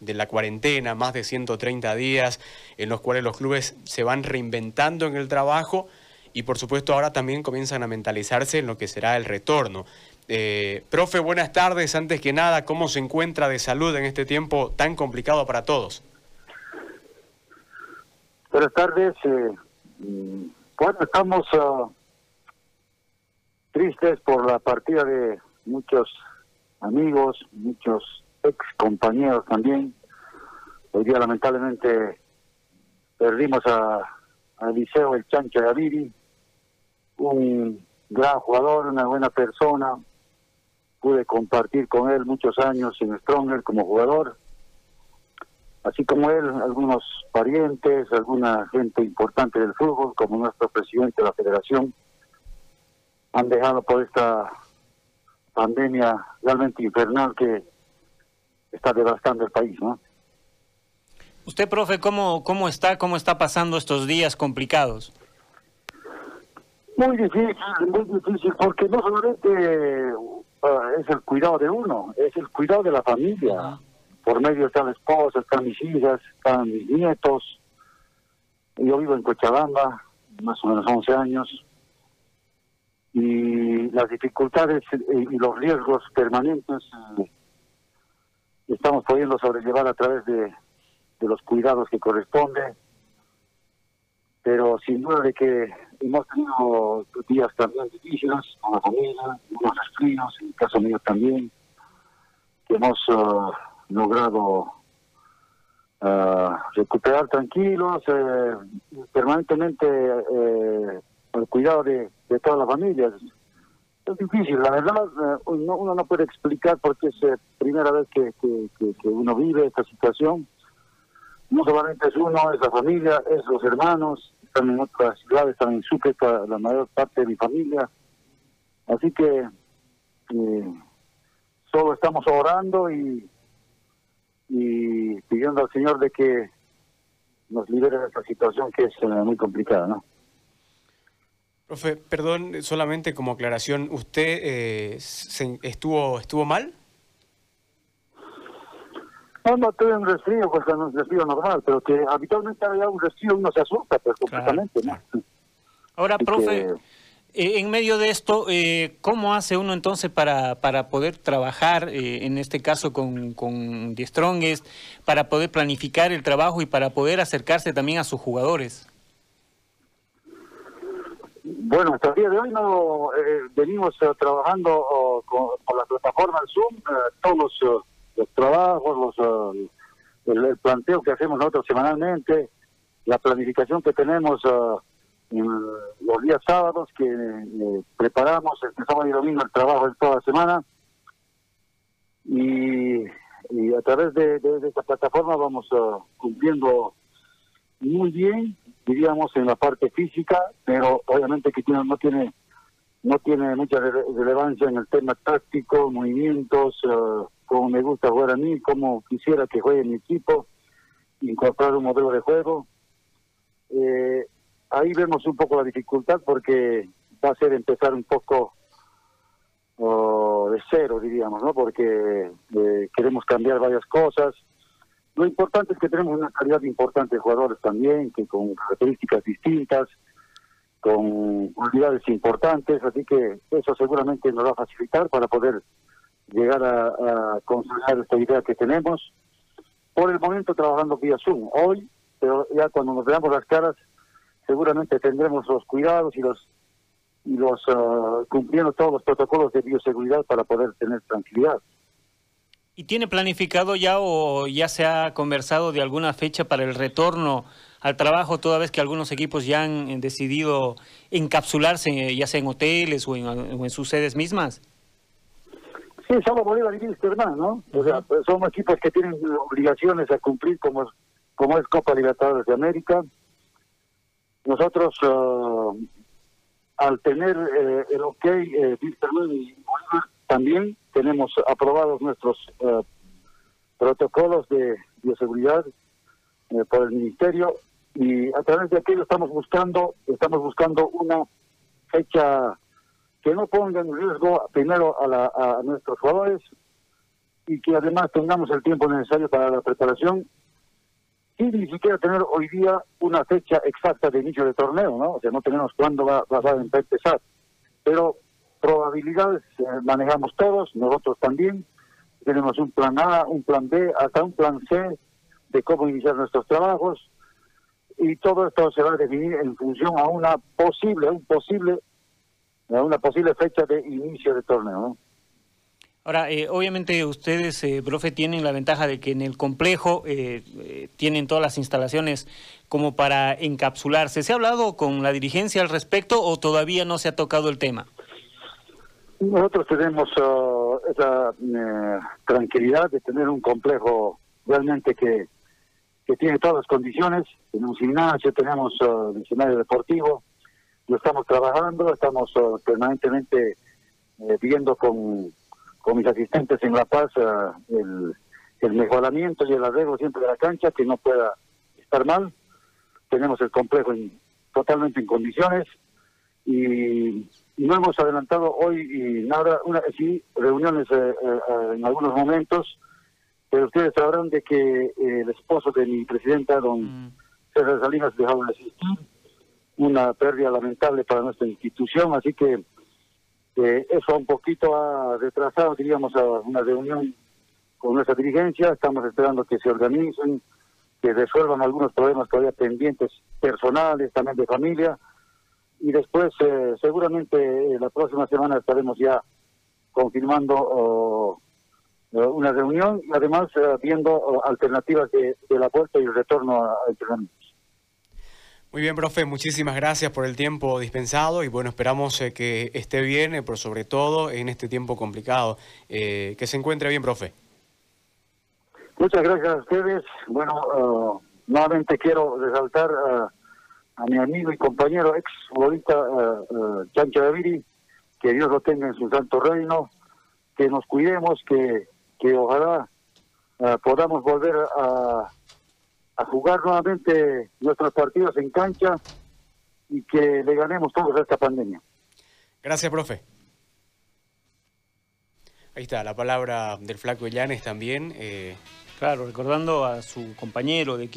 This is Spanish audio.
de la cuarentena, más de 130 días en los cuales los clubes se van reinventando en el trabajo y por supuesto ahora también comienzan a mentalizarse en lo que será el retorno. Eh, profe, buenas tardes. Antes que nada, ¿cómo se encuentra de salud en este tiempo tan complicado para todos? Buenas tardes. Eh, bueno, estamos ah, tristes por la partida de muchos amigos, muchos ex compañeros también. Hoy día lamentablemente perdimos a, Eliseo El Chancho de Aviri, un gran jugador, una buena persona. Pude compartir con él muchos años en Stronger como jugador. Así como él, algunos parientes, alguna gente importante del fútbol, como nuestro presidente de la federación, han dejado por esta pandemia realmente infernal que está devastando el país, ¿no? Usted, profe, ¿cómo, cómo está, cómo está pasando estos días complicados? Muy difícil, muy difícil, porque no solamente ah, es el cuidado de uno, es el cuidado de la familia. Por medio está la esposa, están mis hijas, están mis nietos. Yo vivo en Cochabamba, más o menos 11 años. Y las dificultades y los riesgos permanentes eh, estamos pudiendo sobrellevar a través de, los cuidados que corresponde, pero sin duda de que hemos tenido días también difíciles con la familia, unos resfríos, en el caso mío también, hemos uh, logrado uh, recuperar tranquilos, eh, permanentemente eh, el cuidado de, de todas las familias es difícil, la verdad, eh, uno, no puede explicar porque es eh, primera vez que, que, uno vive esta situación. No solamente es uno, es la familia, es los hermanos, están en otras ciudades, están en Sucre, la mayor parte de mi familia. Así que eh, solo estamos orando y, y pidiendo al Señor de que nos libere de esta situación que es muy complicada, ¿no? Profe, perdón, solamente como aclaración, ¿usted eh, estuvo estuvo mal? No, no tuve un resfrío, pues un resfrío normal, pero que habitualmente había un resfrío uno se asusta, pero completamente, ¿no? Ahora, profe, eh, en medio de esto, eh, ¿cómo hace uno entonces para, para poder trabajar, eh, en este caso con, con The Strongest, para poder planificar el trabajo y para poder acercarse también a sus jugadores? Bueno, hasta el día de hoy no eh, venimos eh, trabajando con, la plataforma Zoom, eh, todos los, trabajos, los, el, planteo que hacemos nosotros semanalmente, la planificación que tenemos en los días sábados que preparamos, el sábado y domingo el trabajo de toda la semana. Y, a través de, de esta plataforma vamos cumpliendo muy bien diríamos, en la parte física, pero obviamente que tiene, no tiene no tiene mucha relevancia en el tema táctico, movimientos, uh, como me gusta jugar a mí, como quisiera que juegue mi equipo, incorporar un modelo de juego. Eh, ahí vemos un poco la dificultad porque va a ser empezar un poco oh, de cero, diríamos, ¿no? Porque eh, queremos cambiar varias cosas. Lo importante es que tenemos una calidad importante de jugadores también, que con características distintas, con unidades importantes, así que eso seguramente nos va a facilitar para poder llegar a, a consolidar esta idea que tenemos. Por el momento trabajando vía Zoom. Hoy, pero ya cuando nos veamos las caras, seguramente tendremos los cuidados y los y los ah, cumpliendo todos los protocolos de bioseguridad para poder tener tranquilidad. ¿Y tiene planificado ya o ya se ha conversado de alguna fecha para el retorno al trabajo, toda vez que algunos equipos ya han eh, decidido encapsularse, eh, ya sea en hoteles o en, sus sedes mismas? Sí, somos Bolívar y hermano, ¿no? O sea, pues, somos equipos que tienen obligaciones a cumplir como, como es Copa Libertadores de América. Nosotros, ah, al tener eh, el ok, eh, y Bolívar, también tenemos aprobados nuestros eh, protocolos de bioseguridad eh, por el ministerio y a través de aquello estamos buscando estamos buscando una fecha que no ponga en riesgo primero a, la, a nuestros jugadores y que además tengamos el tiempo necesario para la preparación sin ni siquiera tener hoy día una fecha exacta de inicio de torneo, ¿no? O sea, no tenemos cuándo va, va a empezar. Pero probabilidades eh, manejamos todos, nosotros también. Tenemos un plan A, un plan B, hasta un plan C de cómo iniciar nuestros trabajos. Y todo esto se va a definir en función a una posible, un posible, a una posible fecha de inicio de torneo. Ahora, eh, obviamente ustedes, eh, profe, tienen la ventaja de que en el complejo eh, eh, tienen todas las instalaciones como para encapsularse. ¿Se ha hablado con la dirigencia al respecto o todavía no se ha tocado el tema? Nosotros tenemos uh, esa tranquilidad de tener un complejo realmente que, que tiene todas las condiciones. Tenemos gimnasio, tenemos uh, escenario deportivo, lo estamos trabajando, estamos uh, permanentemente viendo con con mis asistentes en La Paz el, el, mejoramiento y el arreglo siempre de la cancha, que no pueda estar mal. Tenemos el complejo totalmente en condiciones y, no hemos adelantado hoy y nada, una, sí, reuniones eh, eh, en algunos momentos, pero ustedes sabrán de que el esposo de mi presidenta, don mm. César Salinas, dejó de asistir, una pérdida lamentable para nuestra institución, así que eso un poquito ha retrasado, diríamos, a una reunión con nuestra dirigencia. Estamos esperando que se organicen, que resuelvan algunos problemas todavía pendientes personales, también de familia. Y después, eh, seguramente, eh, la próxima semana estaremos ya confirmando oh, una reunión y además eh, viendo oh, alternativas de, de, la vuelta y el retorno a entrenamiento. Muy bien, profe, muchísimas gracias por el tiempo dispensado y bueno, esperamos eh, que esté bien, eh, por sobre todo en este tiempo complicado. Eh, que se encuentre bien, profe. Muchas gracias a ustedes. Bueno, uh, nuevamente quiero resaltar a mi amigo y compañero ex futbolista uh, Chancho Daviri, que Dios lo tenga en su santo reino, que nos cuidemos, que, que ojalá podamos volver a a jugar nuevamente nuestros partidos en cancha y que le ganemos todos a esta pandemia. Gracias, profe. Ahí está, la palabra del flaco Llanes también. Eh... Claro, recordando a su compañero de equipo.